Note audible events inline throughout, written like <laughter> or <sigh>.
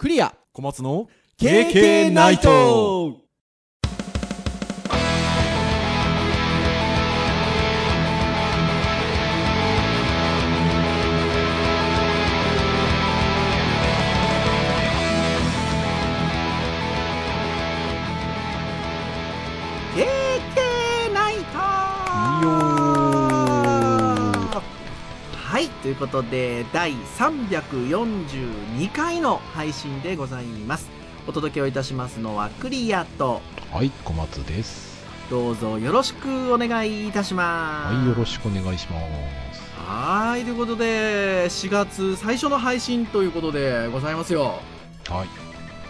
クリア。小松の KK ナイトということで第342回の配信でございます。お届けをいたしますのはクリアとはい小松です。どうぞよろしくお願いいたします。はいよろしくお願いします。はいということで4月最初の配信ということでございますよ。はい。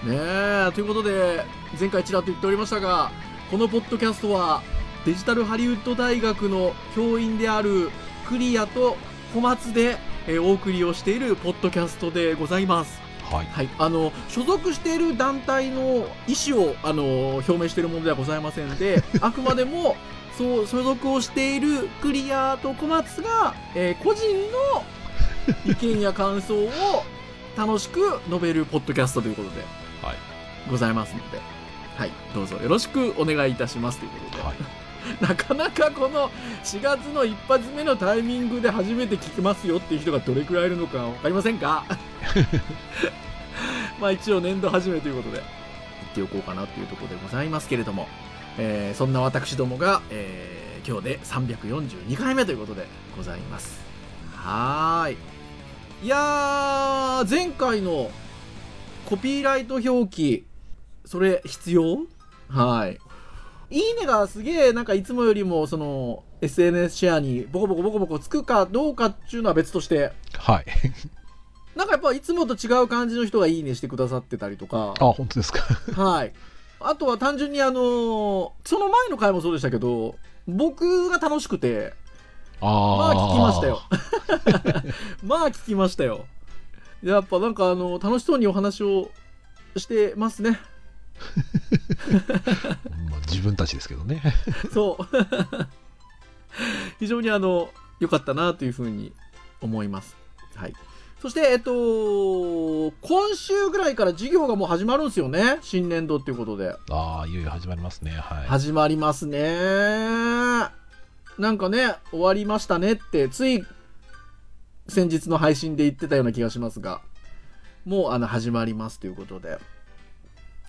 ねえということで前回ちらっと言っておりましたがこのポッドキャストはデジタルハリウッド大学の教員であるクリアと小松で、えーお送りをしているポッドキャストでございます。はい。はい、あの所属している団体の意思をあの表明しているものではございませんで <laughs> あくまでもそう所属をしているクリアと小松が、えー個人の意見や感想を楽しく述べるポッドキャストということではい。ございますので、はい、どうぞよろしくお願いいたしますということで、はい <laughs> なかなかこの4月の一発目のタイミングで初めて聞きますよっていう人がどれくらいいるのか分かりませんか？<laughs> まあ一応年度初めということで言っておこうかなというところでございますけれども、えーそんな私どもが、えー今日で342回目ということでございます。はーい。いやー前回のコピーライト表記それ必要？はい。いいねがすげえなんかいつもよりもその SNS シェアにボコボコボコボコつくかどうかっていうのは別として。はい。なんかやっぱいつもと違う感じの人がいいねしてくださってたりとか。あ本当ですか。はい。あとは単純にあのーその前の回もそうでしたけど僕が楽しくてあまああ聞きましたよ。<laughs> まあ聞きましたよ。やっぱなんかあの楽しそうにお話をしてますねまあ、自分たちですけどね <laughs> そう。<laughs> 非常にあの、良かったなというふうに思います。はい。そして、えっと、今週ぐらいから授業がもう始まるんですよね。新年度っていうことで。ああいよいよ始まりますねはい始まりますね。なんかね、終わりましたねって、つい先日の配信で言ってたような気がしますが、もうあの始まりますということで。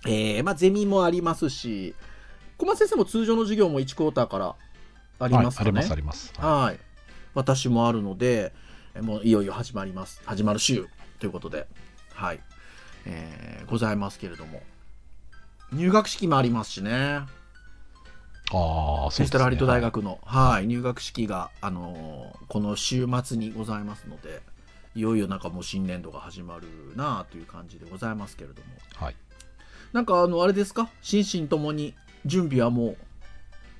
えー、まあゼミもありますし、小松先生も通常の授業も1クォーターからありますかね。はい、ありますありますははい。私もあるので、えもういよいよ始まります。始まる週ということで、はい。えーございますけれども。入学式もありますしね。いああそうですねデジタルハリウッド大学の、はい、入学式が、あのーこの週末にございますので、いよいよなんかもう新年度が始まるなあという感じでございますけれども。はいなんかあの、あれですか？心身ともに準備はもう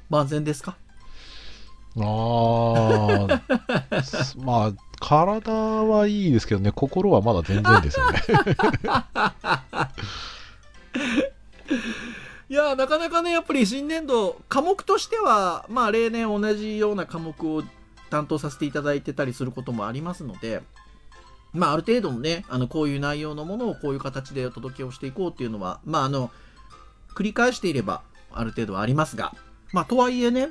万全ですか？ああす <laughs> まあ体はいいですけどね。心はまだ全然ですよね。<laughs> いやーなかなかねやっぱり新年度科目としてはまあ例年同じような科目を担当させていただいてたりすることもありますのでまあある程度のねあのこういう内容のものをこういう形でお届けをしていこうっていうのはまああの繰り返していればある程度はありますがまあとはいえね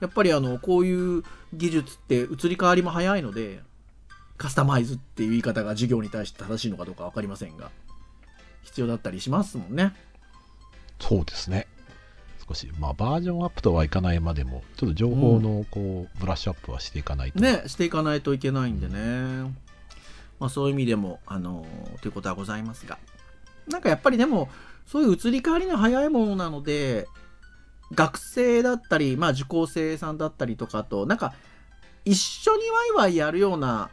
やっぱりあのこういう技術って移り変わりも早いのでカスタマイズっていう言い方が授業に対して正しいのかどうか分かりませんが必要だったりしますもんね。そうですね少しまあバージョンアップとはいかないまでもちょっと情報のこう、ブラッシュアップはしていかないとね、していかないといけないんでね。まあそういう意味でも、あのということはございますが。なんかやっぱりでも、そういう移り変わりの早いものなので、学生だったり、まあ受講生さんだったりとかと、なんか一緒にワイワイやるような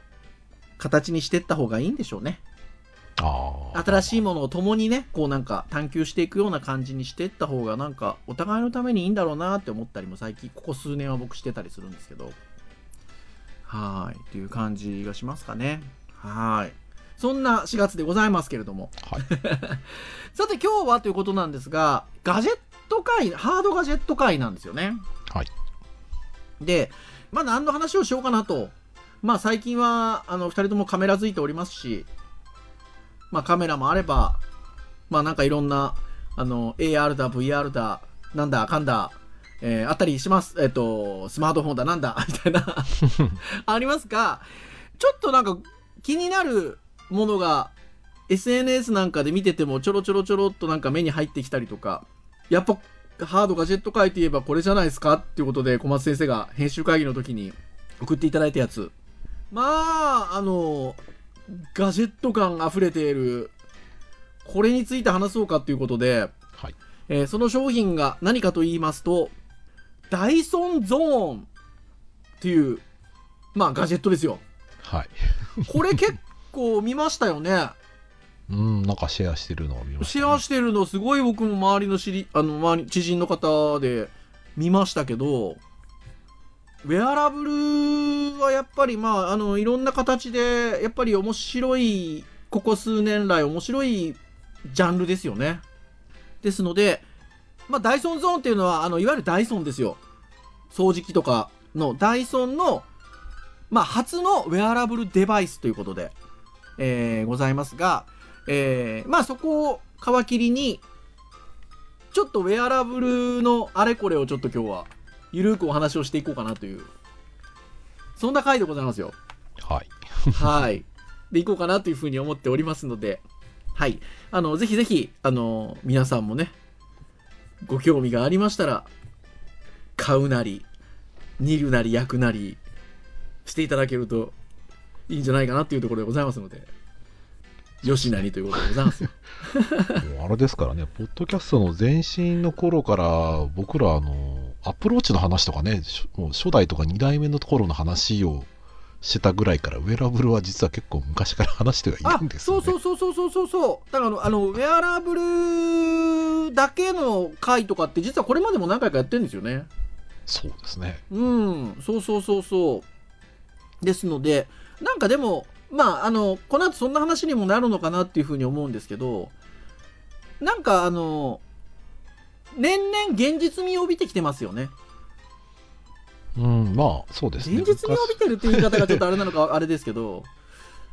形にしていった方がいいんでしょうね。新しいものを共にね、こうなんか探求していくような感じにしていった方がなんかお互いのためにいいんだろうなって思ったりも最近、ここ数年は僕してたりするんですけど。はーい。っていう感じがしますかね。はーい。そんな4月でございますけれども。はい <laughs> さて今日はということなんですが、ガジェット会、ハードガジェット会なんですよね。はいで、まあ何の話をしようかなと。まあ最近は、あの、二人ともカメラ付いておりますし、まあカメラもあれば、まあなんかいろんな、あの、AR だ、VR だ、なんだ、かんだ、えーあったりします。えっ、と、スマートフォンだ、なんだ、みたいな、<laughs> ありますが、ちょっとなんか気になるものが SNS なんかで見ててもちょろちょろちょろっとなんか目に入ってきたりとか、やっぱハードガジェット界といえばこれじゃないですかっていうことで小松先生が編集会議の時に送っていただいたやつ。まあ、あの、ガジェット感溢れている、これについて話そうかということで、はい。えーその商品が何かと言いますと、ダイソンゾーンっていう、まあガジェットですよ。はい。これ結構見ましたよね。うん、なんかシェアしてるのを見ました、シェアしてるのすごい僕も周りの知り、あの、周り、知人の方で見ましたけど、ウェアラブルはやっぱりまあ、あの、いろんな形で、やっぱり面白い、ここ数年来面白いジャンルですよね。ですので、まあ、ダイソンゾーンっていうのは、あの、いわゆるダイソンですよ。掃除機とかのダイソンの、まあ、初のウェアラブルデバイスということで、えーございますが、えーまあそこを皮切りに、ちょっとウェアラブルのあれこれをちょっと今日は、ゆるーくお話をしていこうかなという、そんな回でございますよ。はい。はい。で、いこうかなというふうに思っておりますので、はい。あの、ぜひぜひ、あの、皆さんもね、ご興味がありましたら、買うなり、煮るなり焼くなり、していただけるといいんじゃないかなっていうところでございますので、よしなにということでございますよ。もうあれですからね、ポッドキャストの前身の頃から、僕ら、あの、アプローチの話とかね、しもう初代とか2代目の頃の話をしてたぐらいから、ウェアラブルは実は結構昔から話してはいあるんですよね。そうそうそうそうそうそうそうだからあのあのウェアラブルだけの回とかって実はこれまでも何回かやってるんですよねそうですね。うんそうそうそうそうですのでなんかでもまああのこの後そんな話にもなるのかなっていうふうに思うんですけどなんかあの年々現実味を帯びてきてますよねうん、まあ、そうですね。現実味を帯びてるっていう言い方がちょっとあれなのかあれですけど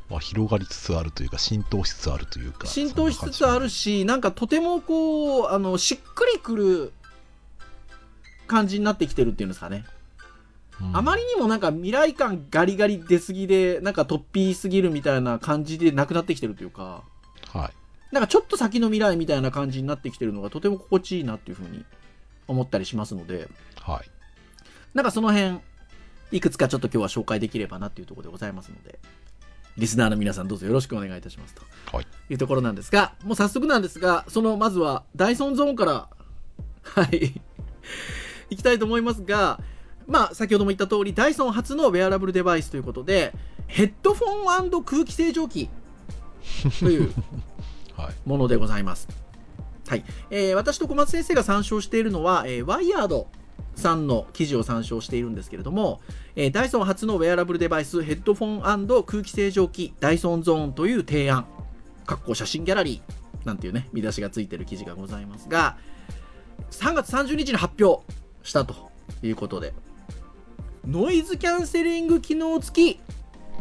まあ、広がりつつあるというか、浸透しつつあるというか。浸透しつつあるし、なんかとてもこう、あの、しっくりくる感じになってきてるっていうんですかね。あまりにもなんか未来感ガリガリ出すぎで、なんか突飛すぎるみたいな感じでなくなってきてるというか、はい。なんかちょっと先の未来みたいな感じになってきてるのがとても心地いいなっていうふうに思ったりしますので、はい。なんかその辺、いくつかちょっと今日は紹介できればなっていうところでございますので、リスナーの皆さんどうぞよろしくお願いいたしますと。はい。いうところなんですが、もう早速なんですが、そのまずはダイソンゾーンから、はい、<laughs> いきたいと思いますが、まあ、先ほども言った通り、ダイソン初のウェアラブルデバイスということで、ヘッドフォン空気清浄機という <laughs> はい。ものでございます。はい。えー私と小松先生が参照しているのは、えーワイヤードさんの記事を参照しているんですけれども、えーダイソン初のウェアラブルデバイス、ヘッドフォン空気清浄機、ダイソンゾーンという提案、かっこ写真ギャラリーなんていうね、見出しがついている記事がございますが、3月30日に発表したということで、ノイズキャンセリング機能付き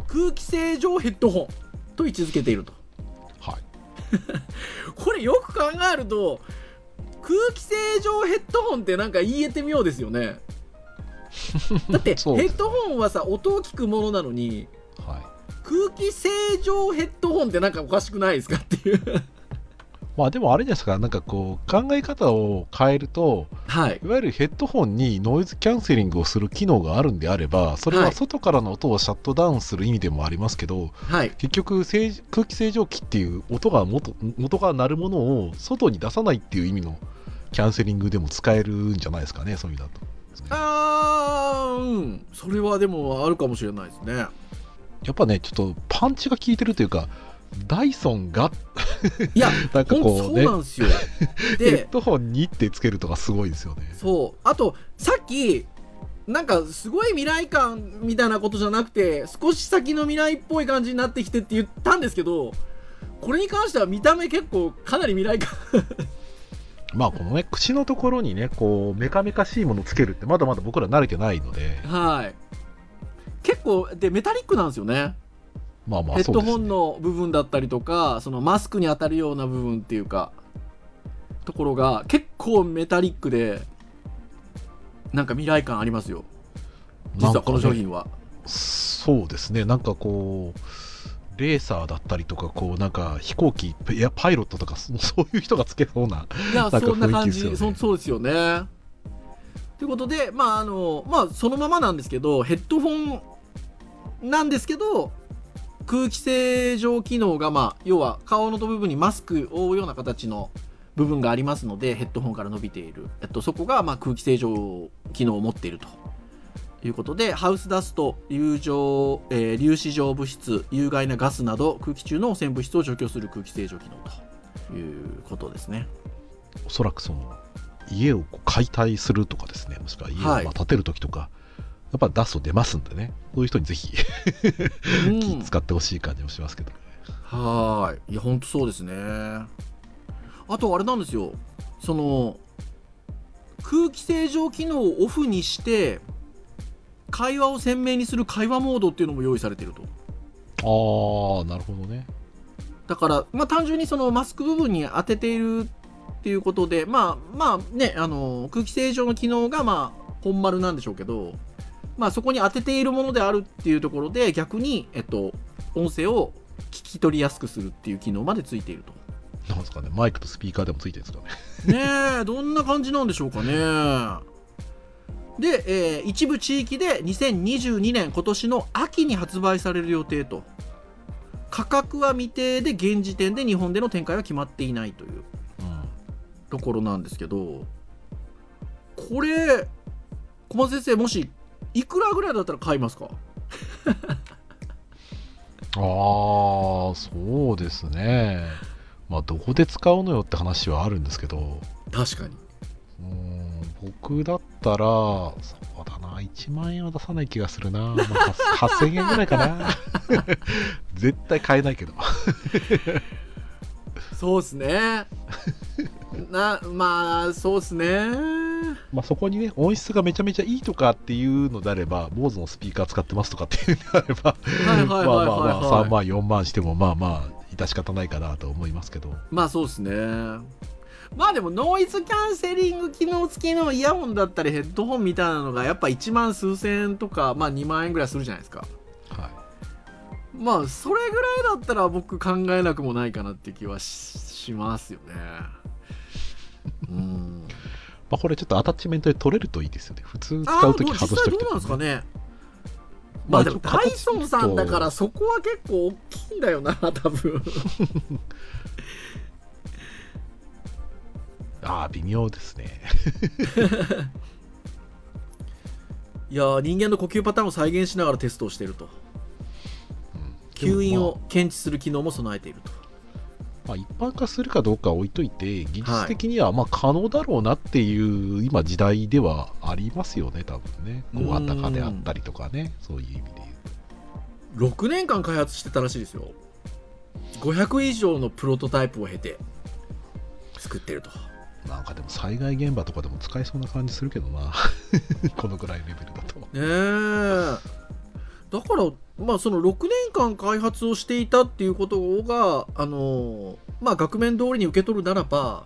空気清浄ヘッドホンと位置づけていると。はい。<laughs> これよく考えると空気清浄ヘッドホンってなんか言えてみようですよね <laughs> だってヘッドホンはさ音を聞くものなのにはい。空気清浄ヘッドホンってなんかおかしくないですかっていうまあでもあれですか、なんかこう、考え方を変えると、はい。いわゆるヘッドホンにノイズキャンセリングをする機能があるんであれば、それははい。外からの音をシャットダウンする意味でもありますけど、はい。結局清空気清浄機っていう音が元元が鳴るものを外に出さないっていう意味のキャンセリングでも使えるんじゃないですかね、そういう意味だと。あーうん。それはでもあるかもしれないですね。やっぱね、ちょっとパンチが効いてるというか、ダイソンが？いや <laughs> なんかほんとそうこうね、なんですよ。<laughs> ヘでッドホンにってつけるとかすごいですよね。そう。あとさっきなんかすごい未来感みたいなことじゃなくて少し先の未来っぽい感じになってきてって言ったんですけどこれに関しては見た目結構かなり未来感。<laughs> まあこのね、口のところにね、こう、メカメカしいものつけるってまだまだ僕ら慣れてないので、はい。結構でメタリックなんですよねまあまあヘッド。ホンの部分だったりとかそのマスクに当たるような部分っていうかところが結構メタリックでなんか未来感ありますよ。実はこの商品は、そうですね、なんかこう、レーサーだったりとか、こうなんか飛行機、いやパイロットとか、そ <laughs> そういう人がつけそうな、いやなんかそんな感じそそうですよね。ということでまああのまあそのままなんですけどヘッドホンなんですけど空気清浄機能がまあ要は顔の部分にマスクを覆うような形の部分がありますのでヘッドホンから伸びている、えっと、そこがまあ空気清浄機能を持っているということでハウスダスト流状、えー粒子状物質有害なガスなど空気中の汚染物質を除去する空気清浄機能ということですね。おそらくその家を解体するとかですね、もしくは家をまあはい建てるときとか、やっぱダスト出ますんでね、そういう人にぜひうん使ってほしい感じもしますけどね。はーい。いや、ほんとそうですね。あと、あれなんですよ。その、空気清浄機能をオフにして、会話を鮮明にする会話モードっていうのも用意されていると。ああ、なるほどね。だから、まあ、単純にそのマスク部分に当てているっていうことで、まあ、まあね、あの、空気清浄の機能が、まあ、本丸なんでしょうけど、まあ、そこに当てているものであるっていうところで、逆に、えっと、音声を聞き取りやすくするっていう機能までついていると。なんですかね、マイクとスピーカーでもついてるんですかね。ねえ、どんな感じなんでしょうかね。で、えー一部地域で2022年今年の秋に発売される予定と。価格は未定で現時点で日本での展開は決まっていないといううんところなんですけど、これ、小松先生、もしいくらぐらいだったら買いますか？<laughs> ああ、そうですね。まあ、どこで使うのよって話はあるんですけど、確かに。うーん僕だったら、そうだな、1万円は出さない気がするな。まあ、8000円ぐらいかな。<laughs> 絶対買えないけど。そうですね。な、まあ、そうですね。まあ、そこにね、音質がめちゃめちゃいいとかっていうのであれば、坊主のスピーカー使ってますとかっていうのであれば、はいはいまあはいまあまはい、あ、3はい。万、4万しても、まあまあ、致し方ないかなと思いますけど。まあそうですね。まあでもノイズキャンセリング機能付きのイヤホンだったりヘッドホンみたいなのがやっぱ1万数千円とか、まあ2万円ぐらいするじゃないですか。はい。まあそれぐらいだったら僕考えなくもないかなって気はししますよね。うん。まあ、これちょっとアタッチメントで取れるといいですよね。普通使うとき外しとき際どうなんですかね。まあでもダイソンさんだからそこは結構大きいんだよな、多分。<laughs> ああ、微妙ですね。<laughs> いやー人間の呼吸パターンを再現しながらテストをしていると。吸引を検知する機能も備えていると。まあ、一般化するかどうかは置いといて、技術的にはまあ可能だろうなっていう今時代ではありますよね、多分ね。小型化であったりとかね、そういう意味で言う6年間開発してたらしいですよ。500以上のプロトタイプを経て作ってると。と。なんかでも災害現場とかでも使えそうな感じするけどな。<laughs> このぐらいレベルだと。ねえ。だから、まあその6年間開発をしていたっていうことが、あのまあ額面通りに受け取るならば、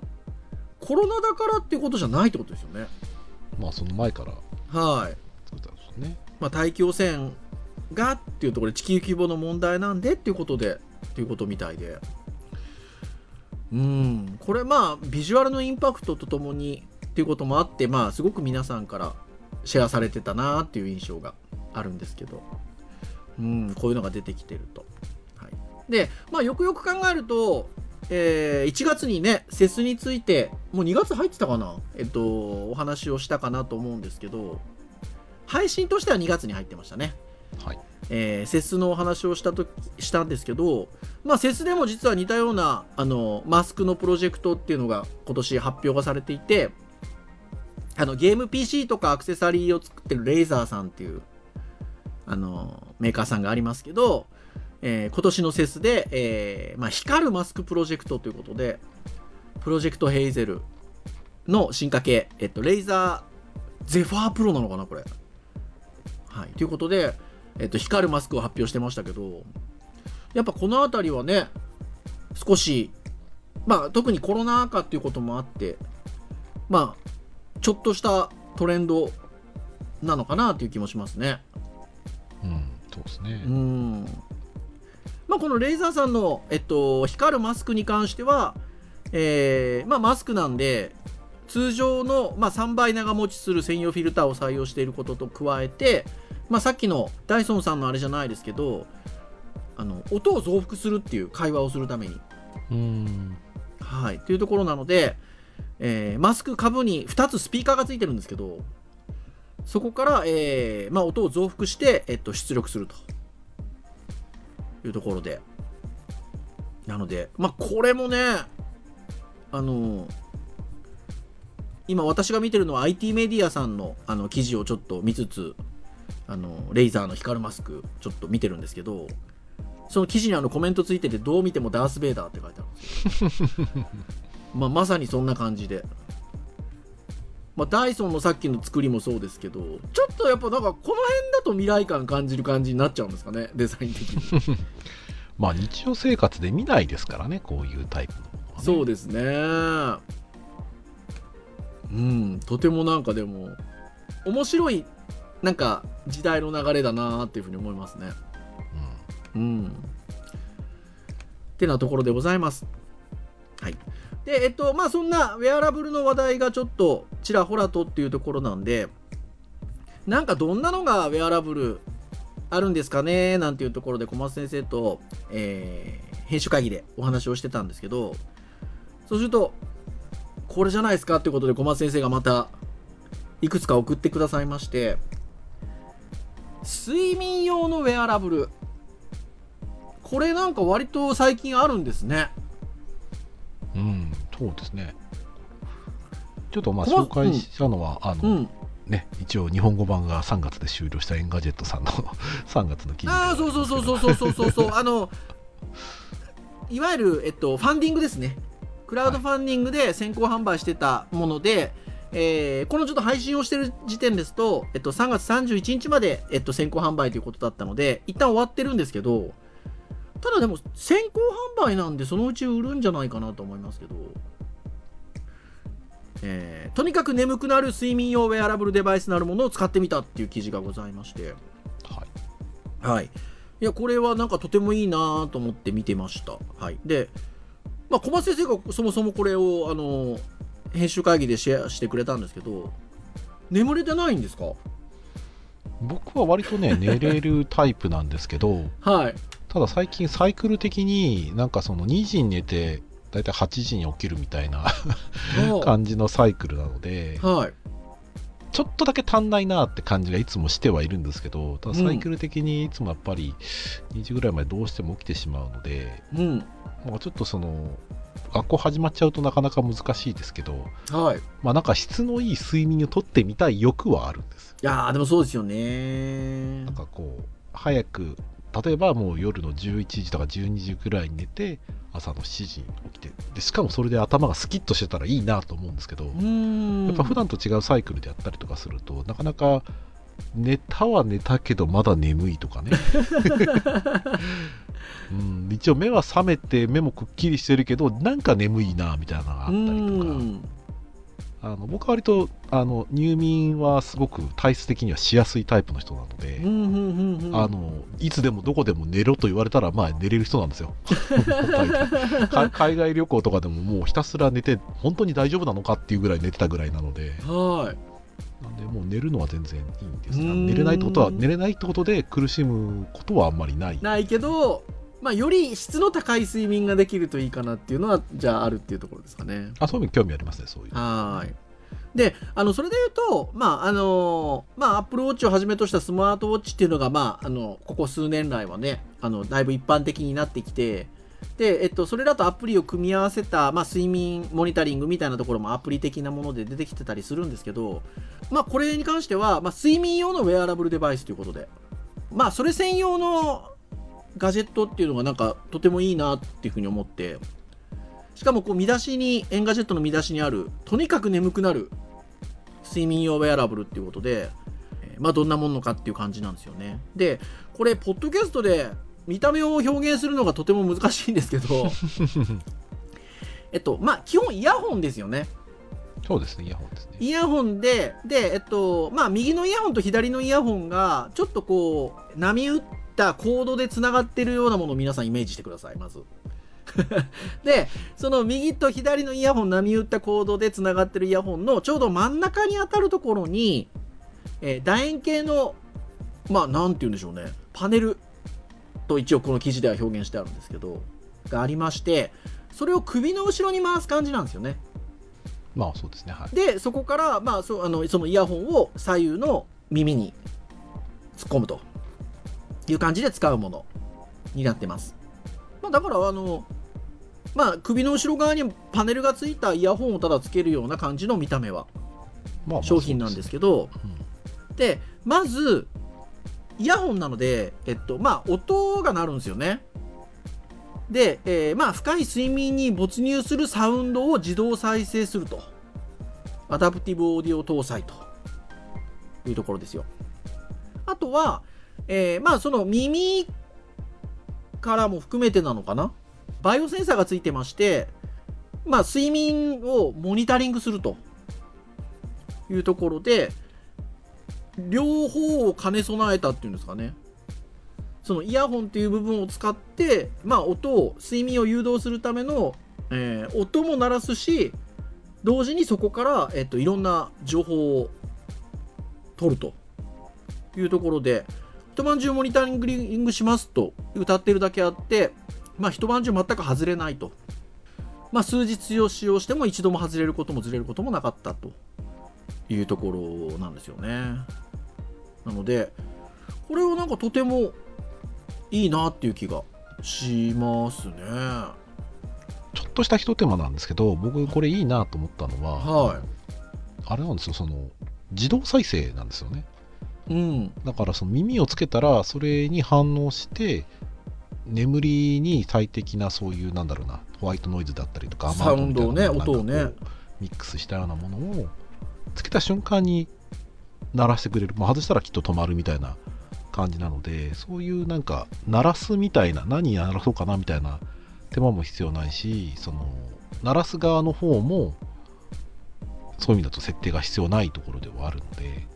コロナだからっていうことじゃないってことですよね。まあその前からはい。作ったんですね。まあ、大気汚染がっていうところで地球規模の問題なんでっていうことでっていうことみたいでうんこれまあビジュアルのインパクトとともにっていうこともあってまあすごく皆さんからシェアされてたなっていう印象があるんですけどうんこういうのが出てきてると、はい、でまあよくよく考えるとえー1月にね、セスについて、もう2月入ってたかな？えっと、お話をしたかなと思うんですけど、配信としては2月に入ってましたね。はい。えー、セスのお話をしたとしたんですけど、まあ、セスでも実は似たようなあのマスクのプロジェクトっていうのが今年発表がされていてあのゲーム PC とかアクセサリーを作ってるレイザーさんっていうあのメーカーさんがありますけど、えー今年のセスで、えーまあ、光るマスクプロジェクトということでプロジェクトヘイゼルの進化系、えっと、レイザーゼファープロなのかなこれはいということでえっと、光るマスクを発表してましたけど、やっぱこの辺りはね、少し、まあ特にコロナ禍っていうこともあって、まあ、ちょっとしたトレンドなのかなっていう気もしますね。うん、そうですね。うん。まあこのレイザーさんの、えっと、光るマスクに関しては、えー、まあマスクなんで、通常の、まあ、3倍長持ちする専用フィルターを採用していることと加えて、まあ、さっきのダイソンさんのあれじゃないですけどあの音を増幅するっていう会話をするためにうん。はいっていうところなので、えーマスク株に2つスピーカーがついてるんですけどそこから、えーまあ、音を増幅して、えっと、出力すると。いうところで。なのでまあこれもねあの今私が見てるのは IT メディアさんのあの記事をちょっと見つつあのレイザーの光るマスクちょっと見てるんですけどその記事にあのコメントついててどう見てもダース・ベイダーって書いてあるんですよ。<laughs> まあ、まさにそんな感じで。まあ、ダイソンのさっきの作りもそうですけど、ちょっとやっぱなんかこの辺だと未来感感じる感じになっちゃうんですかね、デザイン的に。<laughs> まあ日常生活で見ないですからね、こういうタイプのね。そうですね。うん、とてもなんかでも、面白い、なんか時代の流れだなっていうふうに思いますね。うん。ってなところでございます。はい。で、えっと、まあそんなウェアラブルの話題がちょっとちらほらとっていうところなんで、なんかどんなのがウェアラブルあるんですかねなんていうところで小松先生と、えー編集会議でお話をしてたんですけど、そうすると、これじゃないですかってことで小松先生がまたいくつか送ってくださいまして、睡眠用のウェアラブル。これなんか割と最近あるんですね。うん、そうですね。ちょっとまあ紹介したのは、あの、うん。ね、一応日本語版が3月で終了した Engadget さんの <laughs> 3月の記事ああ、そうそうそうそうそうそうそうそう。<laughs> あの、いわゆる、えっと、ファンディングですね。クラウドファンディングで先行販売してたもので、えーこのちょっと配信をしてる時点ですと、えっと、3月31日まで、えっと、先行販売ということだったので、一旦終わってるんですけど、ただでも、先行販売なんで、そのうち売るんじゃないかなと思いますけど、えーとにかく眠くなる睡眠用ウェアラブルデバイスなるものを使ってみたっていう記事がございまして、はい。はい。いや、これはなんかとてもいいなと思って見てました。はい。で、まあ、小松先生がそもそもこれを、あの、編集会議でシェアしてくれたんですけど、眠れてないんですか？僕は割とね、<laughs> 寝れるタイプなんですけど、はい。ただ最近サイクル的になんかその2時に寝て、だいたい8時に起きるみたいな <laughs> 感じのサイクルなので、はい。ちょっとだけ足んないなって感じがいつもしてはいるんですけど、ただサイクル的にいつもやっぱり2時ぐらいまでどうしても起きてしまうので、うん。まあ、ちょっとその、学校始まっちゃうとなかなか難しいですけど、はい。いまあなんか質のいい睡眠をとってみたい欲はあるんです。やー、でもそうですよねなん。かこう、早く、例えばもう夜の11時とか12時ぐらいに寝て、朝の7時に起きて、でしかもそれで頭がスキッとしてたらいいなと思うんですけど。やっぱ普段と違うサイクルでやったりとかすると、なかなか寝たは寝たけどまだ眠いとかね。<laughs> うん、一応目は覚めて目もくっきりしてるけど、なんか眠いなみたいなのがあったりとか、うんあの僕は割とあの入眠はすごく体質的にはしやすいタイプの人なので、あのいつでもどこでも寝ろと言われたら、まあ、寝れる人なんですよ。<laughs> か海外旅行とかでももうひたすら寝て本当に大丈夫なのかっていうぐらい寝てたぐらいなので。はい。なんでもう寝るのは全然いいんですうーん。寝れないってことは寝れないってことで苦しむことはあんまりない。ないけど、まあ、より質の高い睡眠ができるといいかなっていうのは、じゃああるっていうところですかね。あそういうの興味ありますねそういうはーい。で、あの、それで言うと、まあ、あのまあ、アップルウォッチをはじめとしたスマートウォッチっていうのが、まあ、あの、ここ数年来はね、あの、だいぶ一般的になってきて、で、えっと、それらとアプリを組み合わせた、まあ、睡眠モニタリングみたいなところもアプリ的なもので出てきてたりするんですけど、まあ、これに関しては、まあ、睡眠用のウェアラブルデバイスということで、まあ、それ専用のガジェットっていうのがなんかとてもいいなっていうふうに思って、しかもこう見出しに、 Engadget の見出しにある、とにかく眠くなる睡眠用ウェアラブルっていうことで、えーまあどんなものかっていう感じなんですよね。で、これ、ポッドキャストで見た目を表現するのがとても難しいんですけど <laughs> えっとまあ基本イヤホンですよねそうですね、イヤホンですね。イヤホンででえっとまあ右のイヤホンと左のイヤホンがちょっとこう波打ったコードでつながってるようなものを皆さんイメージしてくださいまず。<laughs> でその右と左のイヤホン波打ったコードでつながってるイヤホンのちょうど真ん中に当たるところに、えー楕円形のまあなんて言うんでしょうね。パネルと一応この記事では表現してあるんですけどがありましてそれを首の後ろに回す感じなんですよね。まあそうですね、はい。でそこから、まあ、そうあのそのイヤホンを左右の耳に突っ込むという感じで使うものになってます、まあ、だからあのまあ首の後ろ側にパネルがついたイヤホンをただつけるような感じの見た目は商品なんですけどうん。でまずイヤホンなので、えっとまあ、音が鳴るんですよね。で、えーまあ、深い睡眠に没入するサウンドを自動再生すると。アダプティブオーディオ搭載というところですよ。あとは、えーまあその耳からも含めてなのかな？バイオセンサーがついてましてまあ睡眠をモニタリングするというところで両方を兼ね備えたっていうんですかね。そのイヤホンっていう部分を使って、まあ、音を睡眠を誘導するための、えー音も鳴らすし同時にそこから、えっといろんな情報を取るというところで一晩中モニタリングしますと歌ってるだけあって、まあ、一晩中全く外れないと、まあ、数日を使用しても一度も外れることもずれることもなかったというところなんですよね。なのでこれはなんかとてもいいなっていう気がしますね。ちょっとした一手間なんですけど、僕これいいなと思ったのは、はあれなんですよ、その、自動再生なんですよね。いうんだからその耳をつけたら、それに反応して、眠りに最適なそういう、なんだろうな、ホワイトノイズだったりとか、サウンドをね雨音をねミックスしたようなものを、つけた瞬間に鳴らしてくれる。まあ、外したらきっと止まるみたいな感じなので、そういうなんか、鳴らすみたいな、何鳴らそうかなみたいな手間も必要ないし、その、鳴らす側の方も、そういう意味だと設定が必要ないところではあるので、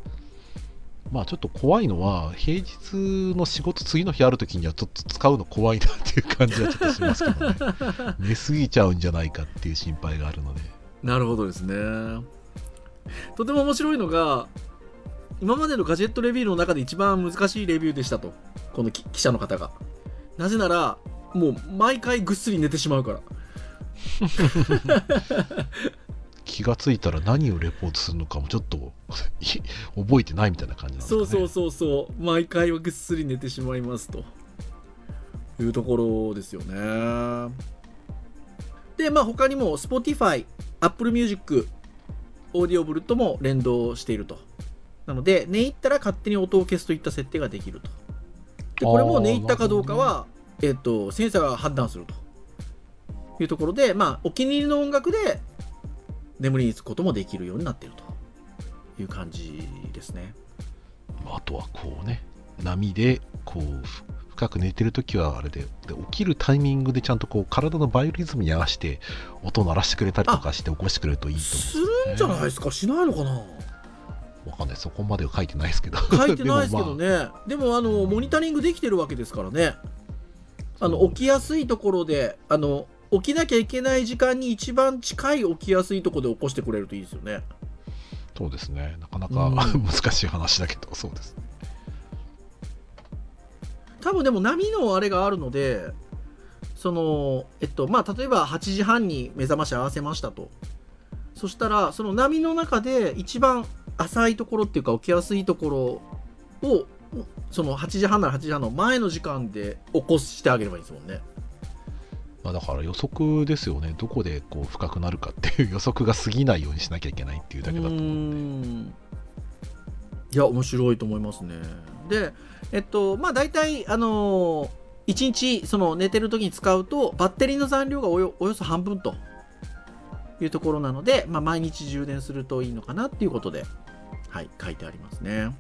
まあちょっと怖いのは、平日の仕事次の日ある時にはちょっと使うの怖いなっていう感じはちょっとしますけどね。寝すぎちゃうんじゃないかっていう心配があるので。なるほどですねとても面白いのが今までのガジェットレビューの中で一番難しいレビューでしたとこのき記者の方がなぜならもう毎回ぐっすり寝てしまうから <laughs> 気がついたら何をレポートするのかもちょっとい <laughs> 覚えてないみたいな感じなんですかね。そうそうそうそう毎回はぐっすり寝てしまいますと。いうところですよね。でまあ他にも Spotify、Apple Music、Audible とも連動していると。なので寝入ったら勝手に音を消すといった設定ができると。でこれも寝入ったかどうかは、えっとセンサーが判断すると。いうところでまあお気に入りの音楽で眠りにつくこともできるようになっているという感じですね。あとはこうね、波でこうふ深く寝てるときはあれでで、起きるタイミングでちゃんとこう体のバイオリズムに合わせて音を鳴らしてくれたりとかして起こしてくれるといいとす思るんじゃないですか？しないのかな？う。わかんない、そこまでは書いてないですけど。書いてないですけどでもまあね。でもあのモニタリングできてるわけですからね。あの起きやすいところであの起きなきゃいけない時間に一番近い起きやすいところで起こしてくれるといいですよね。そうですね、なかなか、うん。難しい話だけど、そうです。多分でも波のあれがあるのでそのえっとまあ例えば8時半に目覚まし合わせましたと。そしたらその波の中で一番浅いところっていうか起きやすいところをその8時半なら8時半の前の時間で起こしてあげればいいですもんねまあ、だから予測ですよね、どこでこう深くなるかっていう予測が過ぎないようにしなきゃいけないっていうだけだと思うんで。ん。いや面白いと思いますね。でえっとまあ大体あの1日その寝てる時に使うとバッテリーの残量がおよおよそ半分というところなので、まあ、毎日充電するといいのかなっていうことではい書いてありますね、はい。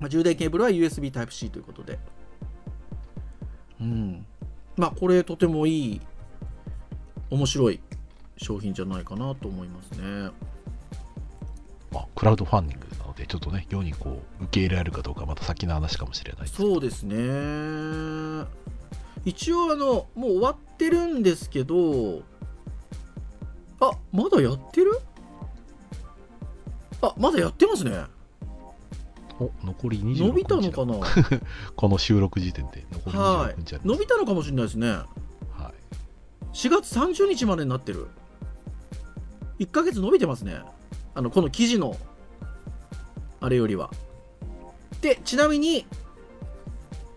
まあ、充電ケーブルは USB Type-C ということで。うん。まあ、これとてもいい、面白い商品じゃないかなと思いますね。まあ、クラウドファンディングなので、ちょっとね、世にこう、受け入れられるかどうか、また先の話かもしれないそうですね。一応、あの、もう終わってるんですけど、あ、まだやってる？あ、まだやってますね。お残り26日伸びたのかな？<laughs> この収録時点で残りは26日あい。ります伸びたのかもしれないですね。はい4月30日までになってる。1ヶ月伸びてますね。あの、この記事の、あれよりは。で、ちなみに、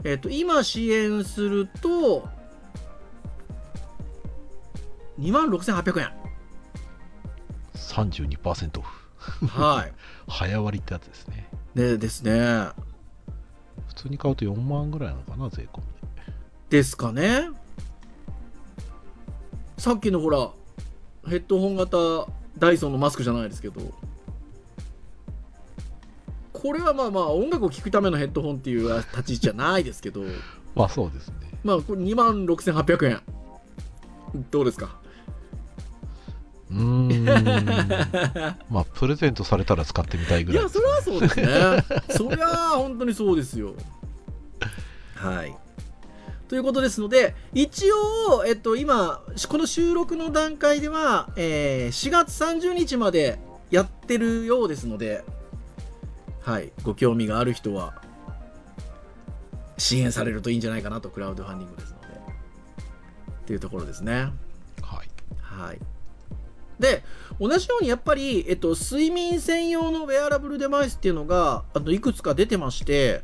えっ、と、今支援すると、26,800円。32%オフはい。<laughs> 早割りってやつですねでですね。普通に買うと4万ぐらいなのかな税込みですかね。さっきのほら、ヘッドホン型ダイソンのマスクじゃないですけど、これはまあまあ音楽を聴くためのヘッドホンっていう立ち位置じゃないですけど、<laughs> まあそうですねまあこれ2万6800円。どうですか？うーん <laughs> まあプレゼントされたら使ってみたいぐらいいや、それはそうですね。そりゃあ本当にそうですよ。はい。ということですので、一応、えっと、今、この収録の段階では、えー4月30日までやってるようですので、はい、ご興味がある人は、支援されるといいんじゃないかなと、クラウドファンディングですので。っていうところですね。はいはい。で、同じようにやっぱり、えっと、睡眠専用のウェアラブルデバイスっていうのが、あの、いくつか出てまして、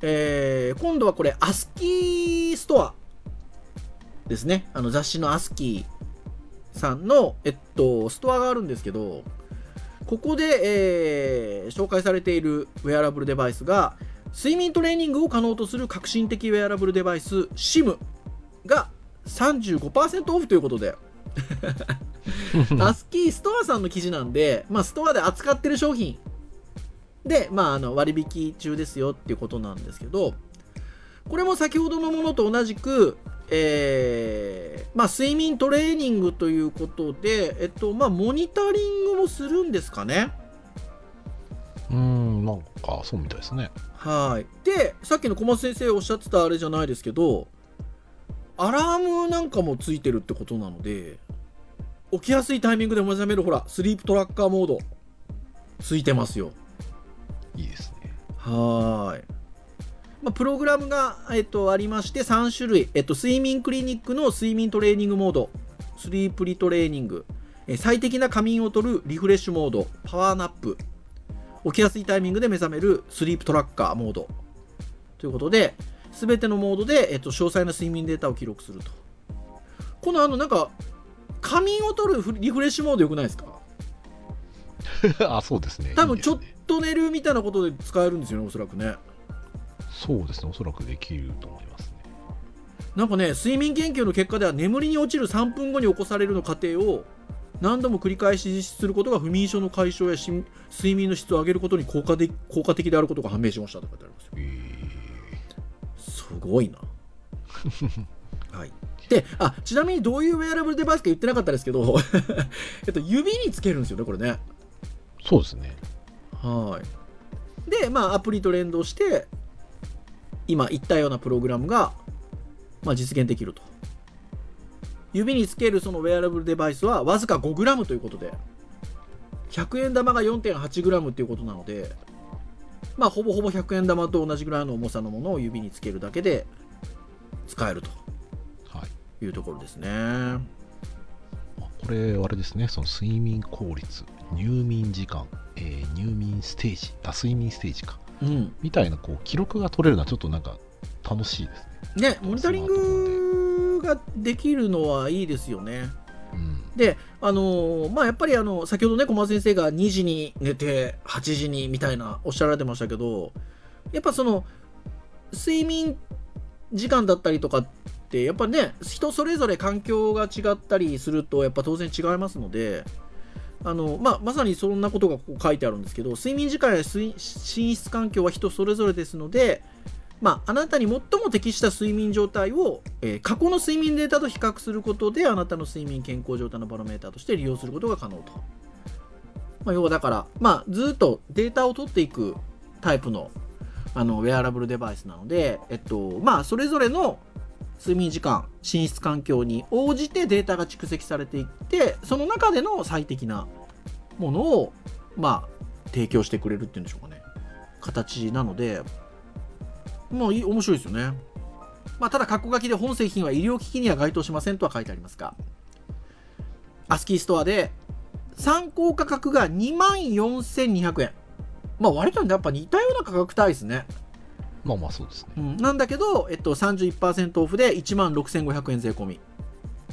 えー今度はこれ、アスキーストアですね。あの、雑誌のアスキーさんの、えっと、ストアがあるんですけど、ここで、えー紹介されているウェアラブルデバイスが、睡眠トレーニングを可能とする革新的ウェアラブルデバイス SIM が35%オフということで、アスキーストアさんの記事なんで、まあ、ストアで扱ってる商品で、まあ、あの割引中ですよっていうことなんですけど、これも先ほどのものと同じく、えーまあ、睡眠トレーニングということで、えっと、まあ、モニタリングもするんですかね。うーんなんかそうみたいですねはい。で、さっきの小松先生おっしゃってたあれじゃないですけど、アラームなんかもついてるってことなので、起きやすいタイミングで目覚める、ほら、スリープトラッカーモード、ついてますよ。いいですねはーい。まあ、プログラムが、えっと、ありまして、3種類。えっと、睡眠クリニックの睡眠トレーニングモード、スリープリトレーニング、え最適な仮眠をとるリフレッシュモード、パワーナップ、起きやすいタイミングで目覚めるスリープトラッカーモード。ということで、すべてのモードで、えっと、詳細な睡眠データを記録すると。このあの、なんか、仮眠をとるフリフレッシュモードよくないですか？<laughs> あそうですね多分ちょっと寝るみたいなことで使えるんですよね、おそらくね。そうですねおそらくできると思いますねなんかね、睡眠研究の結果では眠りに落ちる3分後に起こされるの過程を何度も繰り返し実施することが不眠症の解消やし睡眠の質を上げることに効果で効果的であることが判明しましたとかってありますよ。えすごいな。<laughs> はい。で、あ、ちなみにどういうウェアラブルデバイスか言ってなかったですけど、<laughs> えっと、指につけるんですよね、これね。ーそうですねはい。で、まあ、アプリと連動して、今言ったようなプログラムが、まあ、実現できると。指につけるそのウェアラブルデバイスはわずか 5g ということで、100円玉が 4.8g ということなので、まあ、ほぼほぼ100円玉と同じぐらいの重さのものを指につけるだけで使えるとはいいうところですね。あこれあれですね。その睡眠効率。入眠時間、えー入眠ステージ。あ睡眠ステージか。うん。みたいなこう記録が取れるのはちょっとなんか楽しいですね。ね、モニタリングができるのはいいですよね。うん。で、あのーまあ、やっぱりあの、先ほどね、小松先生が2時に寝て、8時にみたいなおっしゃられてましたけど、やっぱその、睡眠時間だったりとかって、やっぱね、人それぞれ環境が違ったりすると、やっぱ当然違いますので、あのまあ、まさにそんなことがここ書いてあるんですけど、睡眠時間や寝室環境は人それぞれですので、まあ、あなたに最も適した睡眠状態を、えー過去の睡眠データと比較することであなたの睡眠健康状態のバロメーターとして利用することが可能と、まあ、要はだから、まあ、ずっとデータを取っていくタイプのあのウェアラブルデバイスなので、えっとまあ、それぞれの睡眠時間寝室環境に応じてデータが蓄積されていってその中での最適なものを、まあ、提供してくれるっていうんでしょうかね。形なのでまあいい面白いですよね。まあただ括弧書きで本製品は医療機器には該当しませんとは書いてありますがアスキーストアで参考価格が2万4200円。まあ割とやっぱ似たような価格帯ですね。まあまあそうですね。うん、なんだけど、えっと、31%オフで1万6500円税込み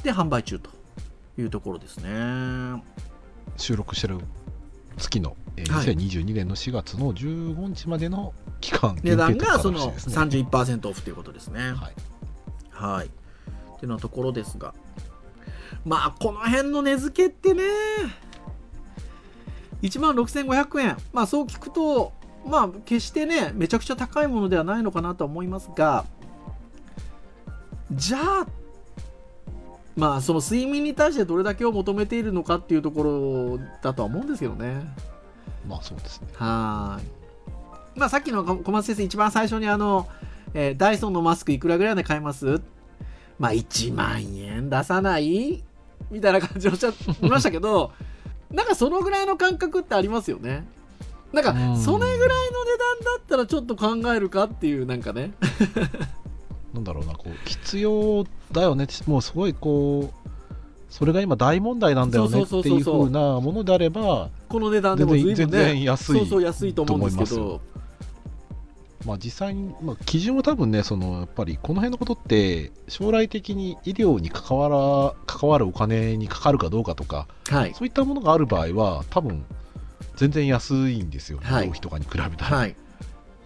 で販売中というところですね。収録してる月の、えーはい2022年の4月の15日までの期間値段がそのらしいですね。31%オフということですね。はい。はい。っていうようなところですが。まあ、この辺の値付けってね、1万6500円。まあ、そう聞くと、まあ、決してね、めちゃくちゃ高いものではないのかなとは思いますが、じゃあ、まあ、その睡眠に対してどれだけを求めているのかっていうところだとは思うんですけどね。まあそうですね。はーい。まあさっきの小松先生一番最初にあの、えーダイソンのマスクいくらぐらいで買えます？まあ1万円出さない？みたいな感じをおっしゃいましたけど、なんかそのぐらいの感覚ってありますよね。なんかうんそれぐらいの値段だったらちょっと考えるかっていうなんかね。<laughs> なんだろうな、こう、必要だよね。もうすごいこう、それが今大問題なんだよねってそうそうなものであれば、この値段でも。全然全然安いそうそう安いと思うんですけど。まあ実際に、まあ、基準は多分ね、そのやっぱりこの辺のことって、将来的に医療に関わら関わるお金にかかるかどうかとか、はい。そういったものがある場合は、多分全然安いんですよ、医はい療費とかに比べたら。はい。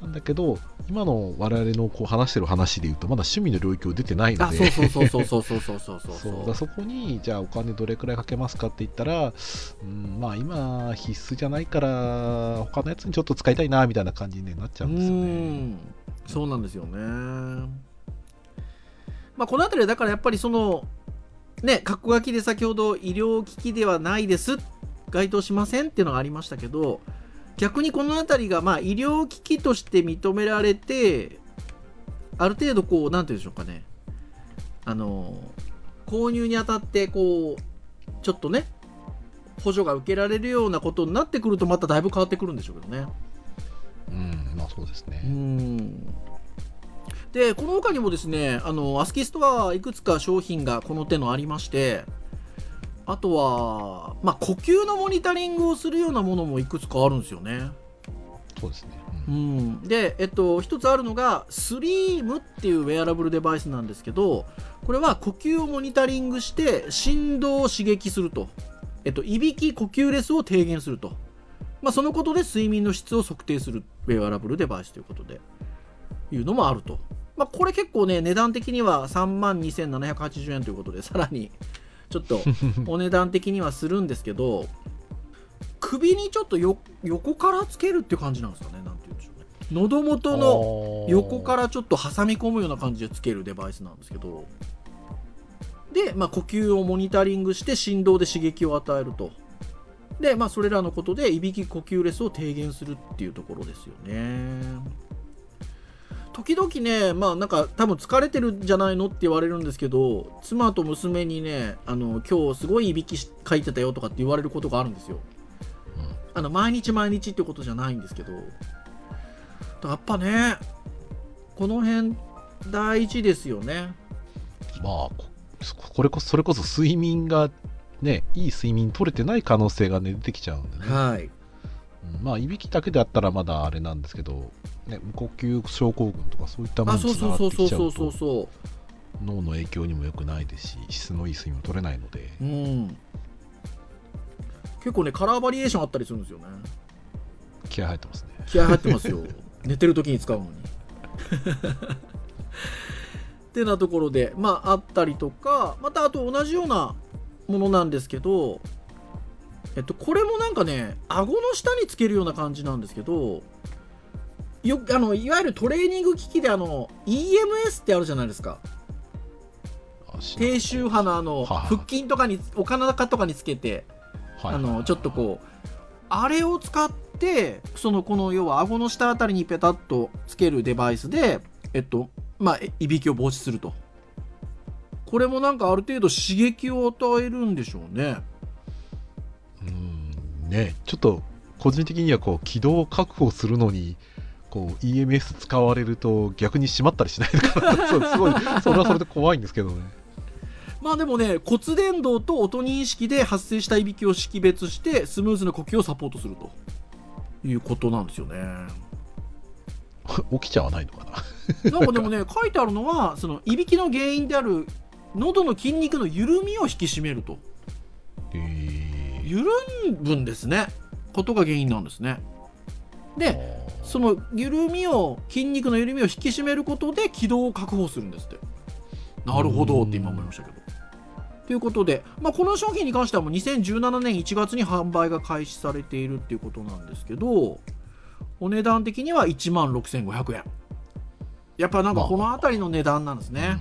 なんだけど、今の我々のこう話してる話でいうと、まだ趣味の領域を出てないのあ、で、そうそうそうそうそうそうそうそうそう <laughs> だそこにじゃあお金どれくらいかけますかって言ったら、うん、まあ今必須じゃないから他のやつにちょっと使いたいなみたいな感じになっちゃうんですようね。んそうなんですよね。まあ、この辺りはだからやっぱりそのね括弧書きで先ほど医療機器ではないです該当しませんっていうのがありましたけど逆にこの辺りがまあ医療機器として認められてある程度こうなんていうんでしょうかねあの購入にあたってこうちょっとね補助が受けられるようなことになってくるとまただいぶ変わってくるんでしょうけどね。うん、まあそうですうね。んでこの他にもですねあのアスキーストアはいくつか商品がこの手のありましてあとは、まあ、呼吸のモニタリングをするようなものもいくつかあるんですよね。そうですね。ううん。ん、で、えっと、一つあるのがスリームっていうウェアラブルデバイスなんですけどこれは呼吸をモニタリングして振動を刺激すると、えっと、いびき呼吸レスを低減すると、まあ、そのことで睡眠の質を測定するウェアラブルデバイスということでいうのもあると、まあ、これ結構ね値段的には3万2780円ということでさらにちょっと <laughs> お値段的にはするんですけど首にちょっとよ横からつけるっていう感じなんですかねなんて言うんでしょうね。喉元の横からちょっと挟み込むような感じでつけるデバイスなんですけど。で、まあ、呼吸をモニタリングして振動で刺激を与えると。で、まあ、それらのことでいびき呼吸レスを低減するっていうところですよね時々ねまあなんか多分疲れてるんじゃないのって言われるんですけど妻と娘にねあの今日すごいいびきしかいてたよとかって言われることがあるんですよ。あの毎日毎日ってことじゃないんですけど。やっぱねこの辺大事ですよね。まあここれこそそれこそ睡眠がねいい睡眠取れてない可能性が、ね、出てきちゃうんでね、はいうん。まあいびきだけであったらまだあれなんですけど、ね、無呼吸症候群とかそういったものにつながってきちゃう脳の影響にも良くないですし質のいい睡眠も取れないので。ううん。結構ねカラーバリエーションあったりするんですよね。気合入ってますね。気合入ってますよ。<laughs> 寝てる時に使うのに。<laughs> ってなところでまああったりとかまたあと同じようなものなんですけどえっとこれもなんかね顎の下につけるような感じなんですけどよあのいわゆるトレーニング機器であの EMS ってあるじゃないですか。低周波のあのはあ腹筋とかにお腹とかにつけてはいあのちょっとこうあれを使ってそのこの要は顎の下あたりにペタッとつけるデバイスでえっとまあえいびきを防止すると。これもなんかある程度刺激を与えるんでしょうね。うんねちょっと個人的にはこう軌道を確保するのにこう EMS 使われると逆に閉まったりしないのかな。<laughs> そうすごいそれはそれで怖いんですけどね。まあでもね骨伝導と音認識で発生したいびきを識別してスムーズな呼吸をサポートすると。いうことなんですよね。起きちゃわないのかな。<laughs> なんかでもね書いてあるのはそのいびきの原因である喉の筋肉の緩みを引き締めると。えー緩むんですね。ことが原因なんですね。でその緩みを筋肉の緩みを引き締めることで軌道を確保するんですって。なるほどって今思いましたけど。ということで、まあ、この商品に関してはもう2017年1月に販売が開始されているっていうことなんですけどお値段的には1万6500円。やっぱなんかこの辺りの値段なんですね、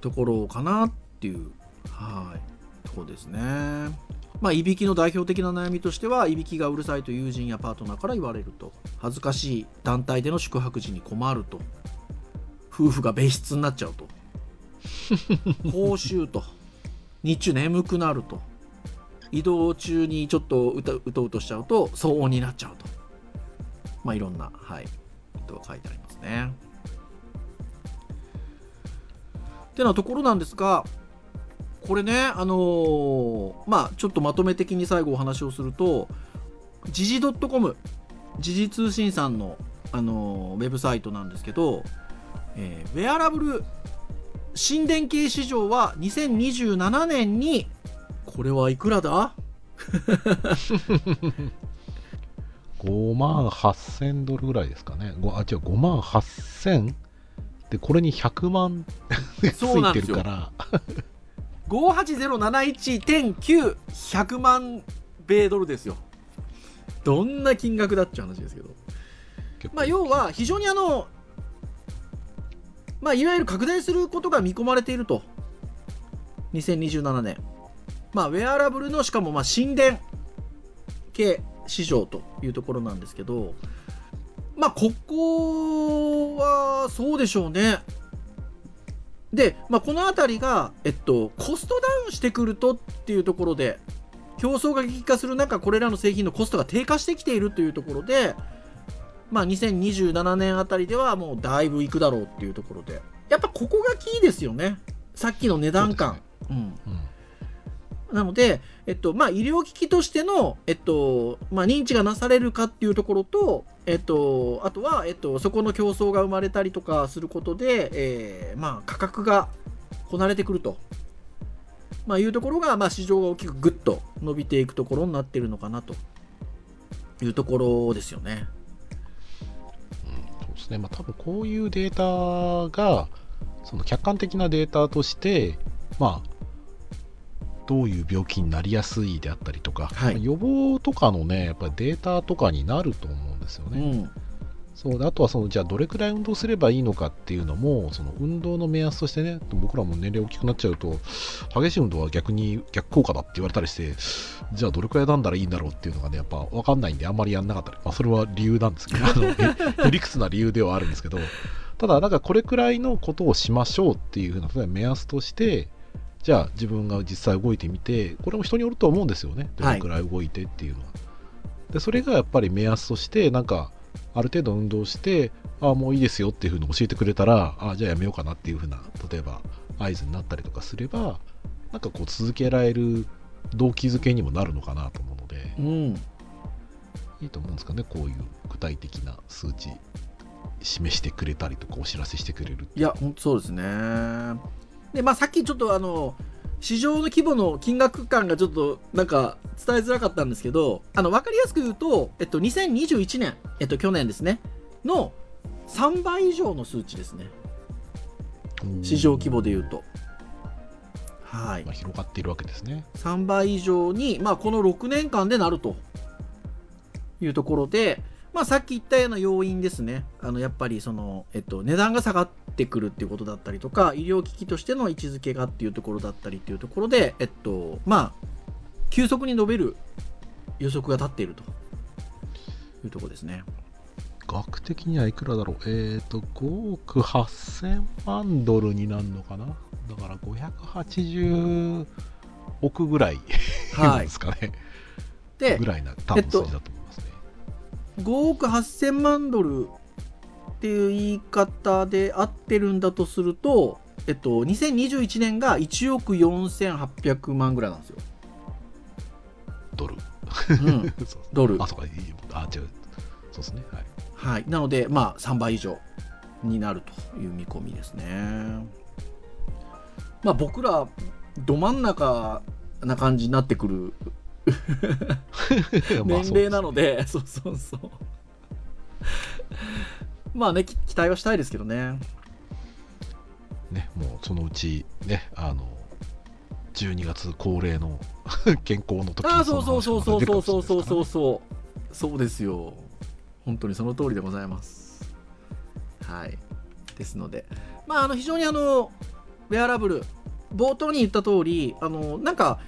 ところかなっていうはいところですねまあいびきの代表的な悩みとしてはいびきがうるさいと友人やパートナーから言われると。恥ずかしい団体での宿泊時に困ると。夫婦が別室になっちゃうと。<laughs> 口臭と。日中眠くなると。移動中にちょっとうたうとうとしちゃうと騒音になっちゃうと。まあいろんなはいことが書いてありますね。ってなところなんですがこれねあのーまあちょっとまとめ的に最後お話をすると時事 .com 時事通信さんの、あのーウェブサイトなんですけど、えーウェアラブル新電気市場は2027年にこれはいくらだ？5万8000ドルぐらいですかね。ごあ、違う、5万8000で、これに100万 <laughs> ついてるから、58071.9100万米ドルですよ。どんな金額だっちゃう話ですけど。まあ要は非常にあのまあいわゆる拡大することが見込まれていると。2027年まあウェアラブルのしかもまあ神殿系市場というところなんですけど。まあここはそうでしょうねで、まあ、この辺りが、えっと、コストダウンしてくるとっていうところで競争が激化する中これらの製品のコストが低下してきているというところでまあ、2027年あたりではもうだいぶいくだろうっていうところで。やっぱここがキーですよね。さっきの値段感。う、ん、うんなので、えっとまあ、医療機器としての、えっとまあ、認知がなされるかっていうところと、えっと、あとは、えっと、そこの競争が生まれたりとかすることで、えーまあ、価格がこなれてくると、まあ、いうところが、まあ、市場が大きくぐっと伸びていくところになってるのかなと。いうところですよね。そうですね、まあ、多分こういうデータが、その客観的なデータとして、まあ、どういう病気になりやすいであったりとか、はい。まあ予防とかのね、やっぱりデータとかになると思うんですよね。うん。そうであとはその、じゃあどれくらい運動すればいいのかっていうのも、その運動の目安としてね、僕らも年齢大きくなっちゃうと、激しい運動は逆に逆効果だって言われたりして、じゃあどれくらいなんだらいいんだろうっていうのがね、やっぱ分かんないんで、あんまりやんなかったり、まあ、それは理由なんですけど、<laughs> あのへへりくつな理由ではあるんですけど、ただ、なんかこれくらいのことをしましょうっていうふうな目安として、じゃあ自分が実際動いてみて、これも人によると思うんですよね、どれくらい動いてっていうのは。でそれがやっぱり目安として、なんか、ある程度運動して、ああ、もういいですよっていうふうに教えてくれたら、ああ、じゃあやめようかなっていうふうな、例えば合図になったりとかすれば、なんかこう続けられる動機づけにもなるのかなと思うので、うん。いいと思うんですかね、こういう具体的な数値、示してくれたりとか、お知らせしてくれるいや、本当そうですね。で、まあ、さっきちょっとあの、市場の規模の金額感がちょっとなんか伝えづらかったんですけど、あの、わかりやすく言うと、えっと、2021年、えっと、去年ですね、の3倍以上の数値ですね。市場規模で言うと。はいまあ、。広がっているわけですね。3倍以上に、まあ、この6年間でなるというところで、まあ、さっき言ったような要因ですね。あの、やっぱりその、えっと、値段が下がってくるっていうことだったりとか、医療機器としての位置づけがっていうところだったりっていうところで、えっと、まあ、急速に伸びる予測が立っているというところですね。額的にはいくらだろう？えっ、ー、と、5億8000万ドルになるのかな？だから580億ぐらい、はい、<laughs> ですかね。で、ぐらいな多分数字だと思いますね。えっと、5億8000万ドルっていう言い方で合ってるんだとすると、えっと、2021年が1億4800万ぐらいなんですよ。ドル。うん、<laughs> ドル。あ、そうか、あ、違う。そうですね。はい。はい、なので、まあ、3倍以上になるという見込みですね。まあ、僕ら、ど真ん中な感じになってくる <laughs> 年齢なので、<laughs> そうそうそう。まあね、期待はしたいですけどね。ね、もうそのうち、ね、あの、12月恒例の <laughs> 健康の時にあそうそうそうそうそうそうそうそうそうそうですよ本当にその通りでございます。はい。ですので、まあ、あの、非常にあの、ウェアラブル、冒頭に言った通り、あの、なんか、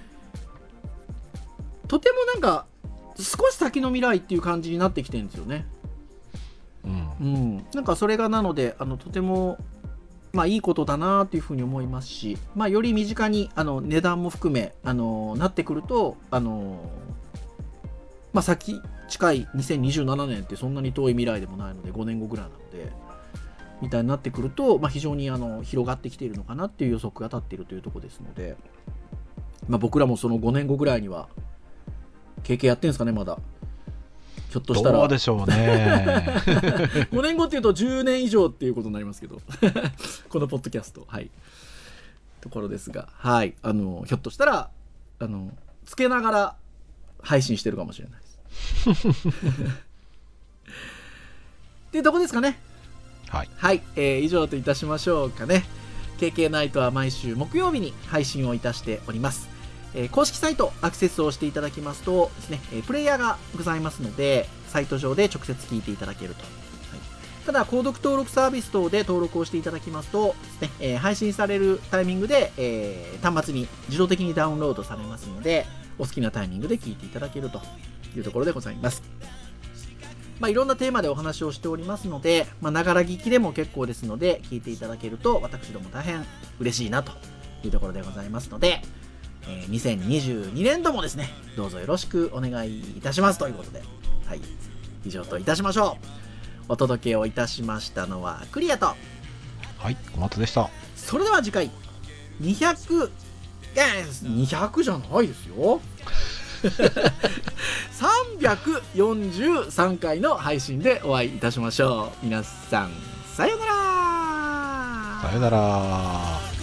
とてもなんか、少し先の未来っていう感じになってきてるんですよね。うん。うん。なんかそれがなので、あの、とても、まあいいことだなというふうに思いますし、まあより身近に、あの、値段も含め、あの、なってくると、あの、まあ先、近い2027年ってそんなに遠い未来でもないので5年後ぐらいなのでみたいになってくると、まあ、非常にあの広がってきているのかなっていう予測が立っているというところですので、まあ、僕らもその5年後ぐらいには経験やってんですかねまだ。ひょっとしたら。どうでしょうね。<laughs> 5年後っていうと10年以上っていうことになりますけど。<laughs> このポッドキャスト。はい。ところですが。はい。あのひょっとしたらあのつけながら配信してるかもしれない <laughs> っていうとこですかね。はい。はい、えー、以上といたしましょうかね。KK ナイトは毎週木曜日に配信をいたしております。え、公式サイトアクセスをしていただきますとですね、え、プレイヤーがございますので、サイト上で直接聞いていただけると。はい、ただ、購読登録サービス等で登録をしていただきますとですね、え、配信されるタイミングで、え端末に自動的にダウンロードされますので、お好きなタイミングで聞いていただけるというところでございます。まあ、いろんなテーマでお話をしておりますので、まながら聞きでも結構ですので、聞いていただけると、私ども大変嬉しいなというところでございますので、えー、2022年度もですね、どうぞよろしくお願いいたしますということで、はい、以上といたしましょう。お届けをいたしましたのは、クリアと、はい、小松でした。それでは次回、200、いや、200じゃないですよ。<laughs> 343回の配信でお会いいたしましょう皆さんさようならさようなら